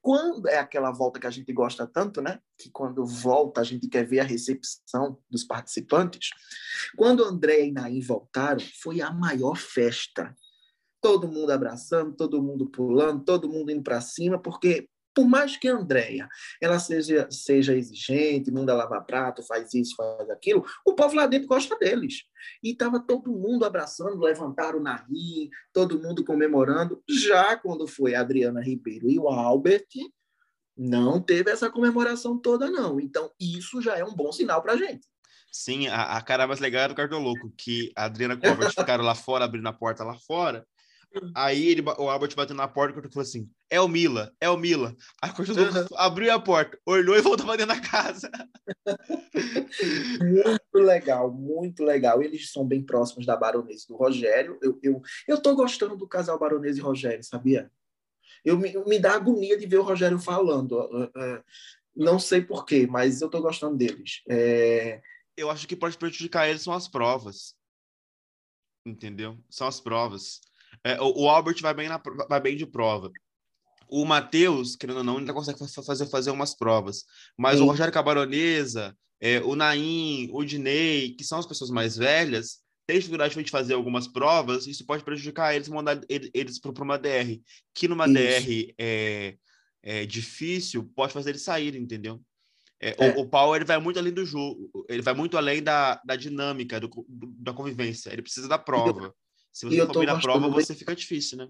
quando é aquela volta que a gente gosta tanto, né? Que quando volta a gente quer ver a recepção dos participantes. Quando André e Naim voltaram, foi a maior festa. Todo mundo abraçando, todo mundo pulando, todo mundo indo para cima, porque por mais que a Andréia ela seja, seja exigente, manda lavar prato, faz isso, faz aquilo, o povo lá dentro gosta deles. E estava todo mundo abraçando, levantaram o nariz, todo mundo comemorando. Já quando foi a Adriana Ribeiro e o Albert, não teve essa comemoração toda, não. Então, isso já é um bom sinal para a gente.
Sim, a, a, cara mais legal era do Cartoloco, que a Adriana o Albert ficaram lá fora, abrindo a porta lá fora, Aí ele, o Albert bateu na porta e falou assim: é o Mila, é o Mila. Aí o uhum. abriu a porta, olhou e voltou pra dentro da casa.
muito legal, muito legal. Eles são bem próximos da Baronesa do Rogério. Eu, eu, eu tô gostando do casal Baronesa e Rogério, sabia? Eu me, me dá agonia de ver o Rogério falando. Uh, não sei porquê, mas eu tô gostando deles. É...
Eu acho que pode prejudicar eles são as provas. Entendeu? São as provas. É, o, o, Albert vai bem, na, vai bem de prova. o Matheus, querendo ou não, ainda consegue fazer, fazer umas provas. Mas Sim. o Rogério Cabaronesa, é, o Naim, o Dinei, que são as pessoas mais velhas, têm dificuldade de fazer algumas provas, isso pode prejudicar eles, mandar eles para uma DR. Que numa isso. DR é, é difícil, pode fazer eles saírem, entendeu? É, é. O, o Paulo ele vai muito além do jogo, ele vai muito além da, da dinâmica, do, do, da convivência. Ele precisa da prova. Se você for na prova, você fica difícil, né?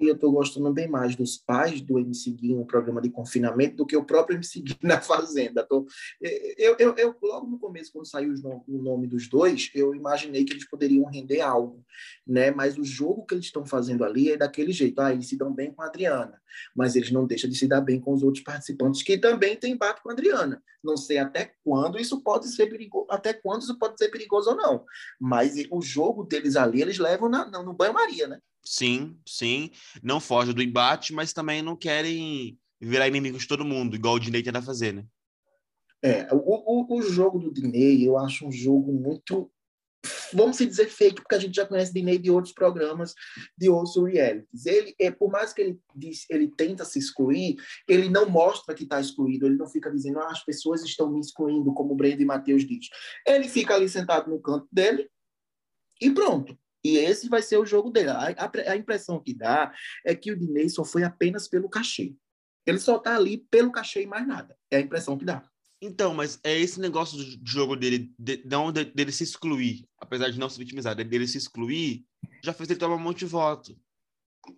E eu estou gostando bem mais dos pais do MC Gui no programa de confinamento do que o próprio MC Gui na Fazenda. Tô, eu, eu, eu, logo no começo, quando saiu o nome dos dois, eu imaginei que eles poderiam render algo, né? Mas o jogo que eles estão fazendo ali é daquele jeito. Ah, eles se dão bem com a Adriana, mas eles não deixam de se dar bem com os outros participantes que também têm bate com a Adriana. Não sei até quando isso pode ser perigoso, até quando isso pode ser perigoso ou não. Mas o jogo deles ali, eles levam na, no banho-maria, né?
Sim, sim. Não foge do embate, mas também não querem virar inimigos de todo mundo, igual o Dinei tenta fazer, né?
É, o, o, o jogo do Dinei eu acho um jogo muito, vamos dizer, fake, porque a gente já conhece Dinei de outros programas, de outros realities. Ele, é, por mais que ele, diz, ele tenta se excluir, ele não mostra que está excluído, ele não fica dizendo, ah, as pessoas estão me excluindo, como o Brenda e Matheus diz. Ele fica ali sentado no canto dele e pronto. E esse vai ser o jogo dele. A, a, a impressão que dá é que o Dinei só foi apenas pelo cachê. Ele só está ali pelo cachê e mais nada. É a impressão que dá.
Então, mas é esse negócio do jogo dele, de, não de, dele se excluir, apesar de não se vitimizar, dele se excluir, já fez ele tomar um monte de voto.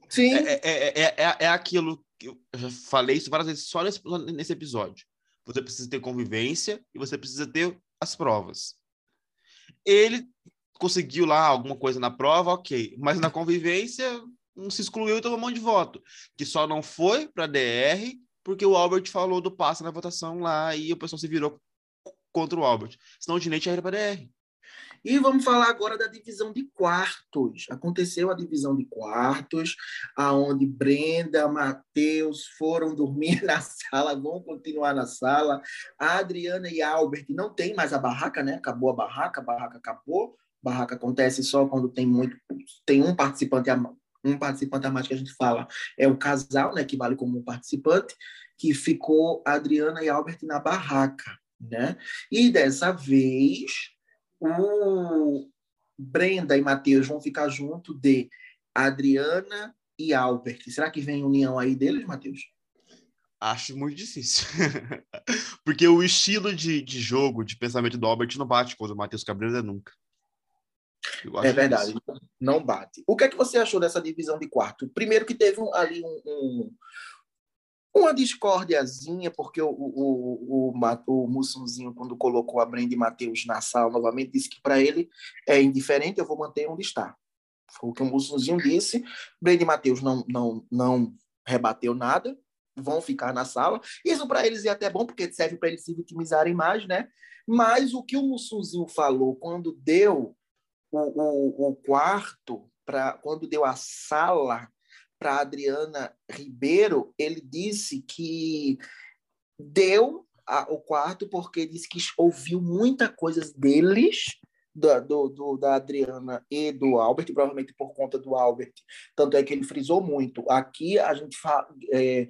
Sim.
É, é, é, é, é aquilo que eu já falei isso várias vezes só nesse, nesse episódio. Você precisa ter convivência e você precisa ter as provas. Ele conseguiu lá alguma coisa na prova, ok. Mas na convivência não se excluiu e tomou um monte de voto. Que só não foi para DR porque o Albert falou do passe na votação lá e o pessoal se virou contra o Albert. Senão o Dinete já era para DR.
E vamos falar agora da divisão de quartos. Aconteceu a divisão de quartos, aonde Brenda, Matheus foram dormir na sala, vão continuar na sala. A Adriana e Albert não tem mais a barraca, né? Acabou a barraca, a barraca acabou barraca acontece só quando tem muito tem um participante a um participante a mais que a gente fala é o casal, né, que vale como um participante, que ficou Adriana e Albert na barraca, né? E dessa vez o Brenda e Matheus vão ficar junto de Adriana e Albert. Será que vem união aí deles, Matheus?
Acho muito difícil. Porque o estilo de, de jogo, de pensamento do Albert não bate com o do Matheus Cabreira nunca.
É verdade, isso. não bate. O que é que você achou dessa divisão de quarto? Primeiro que teve um, ali um, um, uma discórdiazinha, porque o, o, o, o, o Mussunzinho, quando colocou a Brenda e Matheus na sala novamente, disse que para ele é indiferente, eu vou manter onde está. Foi o que o Mussunzinho disse. Brenda e Matheus não, não, não rebateu nada, vão ficar na sala. Isso para eles é até bom, porque serve para eles se vitimizarem mais, né? Mas o que o Mussunzinho falou quando deu o, o, o quarto, para quando deu a sala para Adriana Ribeiro, ele disse que deu a, o quarto porque disse que ouviu muita coisa deles, da, do, do, da Adriana e do Albert, provavelmente por conta do Albert. Tanto é que ele frisou muito. Aqui a gente fala, é,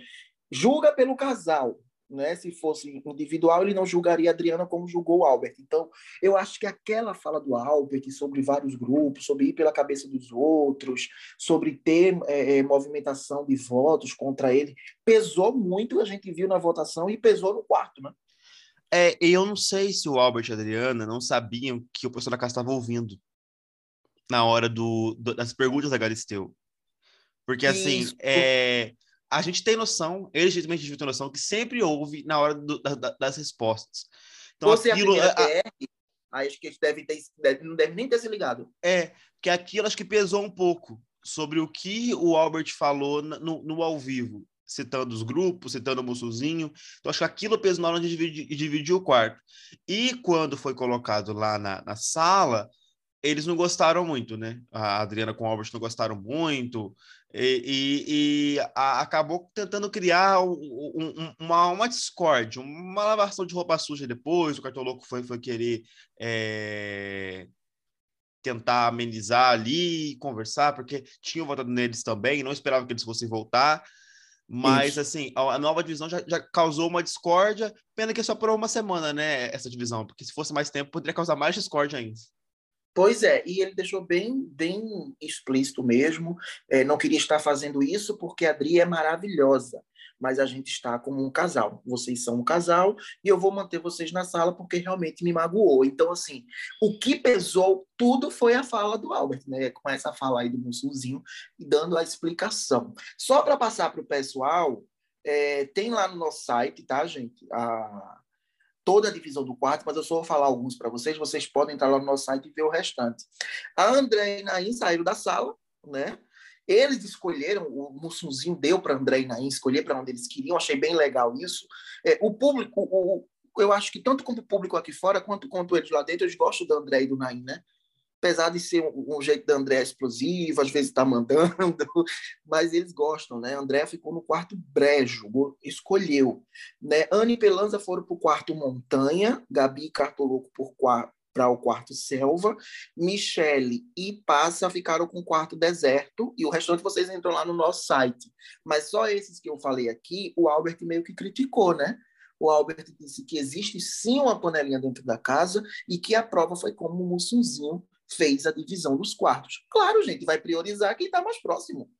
julga pelo casal, né? Se fosse individual, ele não julgaria a Adriana como julgou o Albert. Então, eu acho que aquela fala do Albert sobre vários grupos, sobre ir pela cabeça dos outros, sobre ter é, é, movimentação de votos contra ele, pesou muito, a gente viu na votação, e pesou no quarto, né?
É, eu não sei se o Albert e a Adriana não sabiam que o pessoal da casa estava ouvindo na hora do, do, das perguntas da Galisteu. Porque, assim, é, a gente tem noção, eles também têm noção, que sempre houve na hora do, da, das respostas.
Então, Você aquilo, a primeira a... acho que eles devem ter, deve, não devem nem ter se ligado.
É, que aquilo acho que pesou um pouco sobre o que o Albert falou no, no ao vivo, citando os grupos, citando o Mussuzinho. Então, acho que aquilo pesou na hora de dividir, dividir o quarto. E quando foi colocado lá na, na sala, eles não gostaram muito, né? A Adriana com o Albert não gostaram muito, e, e, e a, acabou tentando criar um, um, uma, uma discórdia, uma lavação de roupa suja depois. O cartão louco foi, foi querer é, tentar amenizar ali, conversar, porque tinham votado neles também, não esperava que eles fossem voltar. Mas,
Isso.
assim, a a nova divisão já, já causou uma discórdia. Pena que é só por uma semana, né? Essa divisão. Porque se fosse mais tempo, poderia causar mais discórdia ainda.
Pois é, e ele deixou bem, bem explícito mesmo. É, não queria estar fazendo isso porque a Adri é maravilhosa, mas a gente está como um casal. Vocês são um casal e eu vou manter vocês na sala porque realmente me magoou. Então, assim, o que pesou tudo foi a fala do Albert, né? Com essa fala aí do Mussulzinho e dando a explicação. Só para passar para o pessoal, é, tem lá no nosso site, tá, gente? A toda a divisão do quarto, mas eu só vou falar alguns para vocês. Vocês podem entrar lá no nosso site e ver o restante. A André e Naim saíram da sala, né? Eles escolheram, o Mussunzinho deu para André e Naim escolher para onde eles queriam, achei bem legal isso. É, o público, o, eu acho que tanto como o público aqui fora, quanto quanto eles lá dentro, eles gostam do André e do Naim, né? Apesar de ser um, um jeito da André explosivo, às vezes está mandando, mas eles gostam, né? André ficou no quarto brejo, escolheu. Né? Anne e Pelanza foram para o quarto montanha, Gabi e Cartoloco para o quarto selva, Michele e Passa ficaram com o quarto deserto, e o restante vocês entram lá no nosso site. Mas só esses que eu falei aqui, o Albert meio que criticou, né? O Albert disse que existe sim uma panelinha dentro da casa e que a prova foi como o Mussunzinho fez a divisão dos quartos. Claro, gente, vai priorizar quem está mais próximo.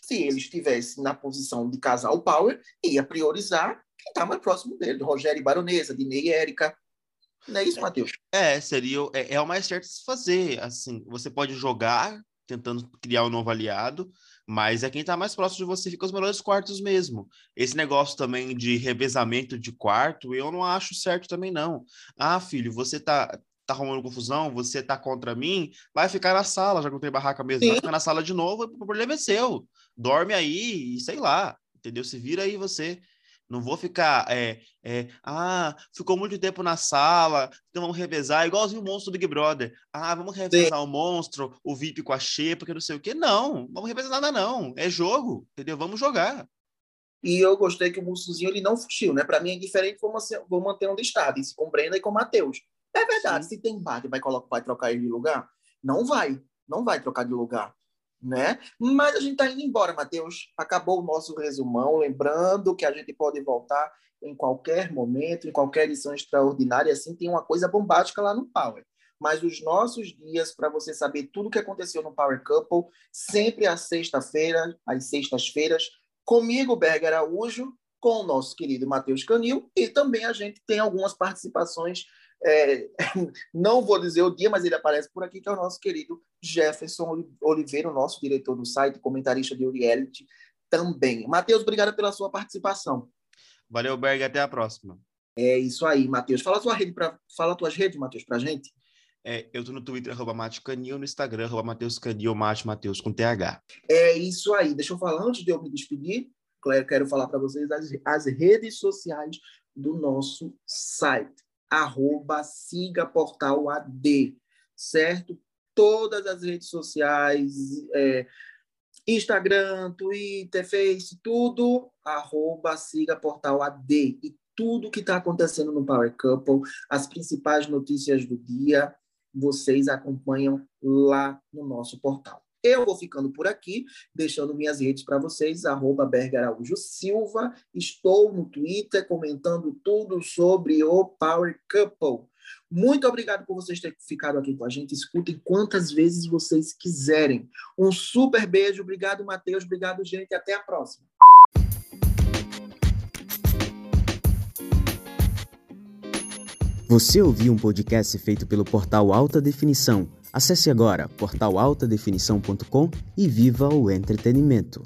Se ele estivesse na posição de casal power, ia priorizar quem está mais próximo dele, Rogério e Baronesa, Dinei e Érica. Não é isso, Matheus?
É, seria é, é o mais certo de se fazer. Assim, você pode jogar tentando criar um novo aliado, mas é quem está mais próximo de você fica os melhores quartos mesmo. Esse negócio também de revezamento de quarto, eu não acho certo também não. Ah, filho, você tá tá arrumando confusão, você tá contra mim, vai ficar na sala, já que eu tenho barraca mesmo, Sim. vai ficar na sala de novo, o problema é seu. Dorme aí e sei lá, entendeu? Se vira aí você. Não vou ficar, é, é, ah, ficou muito tempo na sala, então vamos revezar, igualzinho o monstro do Big Brother. Ah, vamos revezar Sim. o monstro, o VIP com a Xê, porque não sei o quê. Não, vamos revezar nada não. É jogo, entendeu? Vamos jogar.
E eu gostei que o Mussuzinho ele não fugiu, né? Para mim é diferente, vou manter, vou manter onde está, isso com Brenda e com Matheus. É verdade, Sim. se tem embate, vai, colocar, vai trocar ele de lugar? Não vai, não vai trocar de lugar né? Mas a gente está indo embora, Matheus. Acabou o nosso resumão. Lembrando que a gente pode voltar em qualquer momento, em qualquer edição extraordinária. Assim, tem uma coisa bombástica lá no Power. Mas os nossos dias, para você saber tudo o que aconteceu no Power Couple, sempre às sexta-feira, às sextas-feiras, comigo, Berger Araújo, com o nosso querido Matheus Canil, e também a gente tem algumas participações é, não vou dizer o dia, mas ele aparece por aqui, que é o nosso querido Jefferson Oliveira, o nosso diretor do site, comentarista de reality também. Matheus, obrigado pela sua participação.
Valeu, Berg, até a próxima.
É isso aí, Matheus. Fala a tua rede para fala tuas redes, Matheus, pra gente.
É, eu tô no Twitter, arroba Canil, no Instagram, arroba Matheus Canil, Mate Matheus com TH.
É isso aí. Deixa eu falar, antes de eu me despedir, Claire, quero falar para vocês as, as redes sociais do nosso site arroba siga portal AD, certo? Todas as redes sociais, é, Instagram, Twitter, Face, tudo, arroba siga portal AD. E tudo que está acontecendo no Power Couple, as principais notícias do dia, vocês acompanham lá no nosso portal. Eu vou ficando por aqui, deixando minhas redes para vocês, arroba Berger Araújo Silva. Estou no Twitter comentando tudo sobre o Power Couple. Muito obrigado por vocês terem ficado aqui com a gente. Escutem quantas vezes vocês quiserem. Um super beijo. Obrigado, Matheus. Obrigado, gente. Até a próxima.
Você ouviu um podcast feito pelo portal Alta Definição Acesse agora portalaltadefinição.com e viva o entretenimento.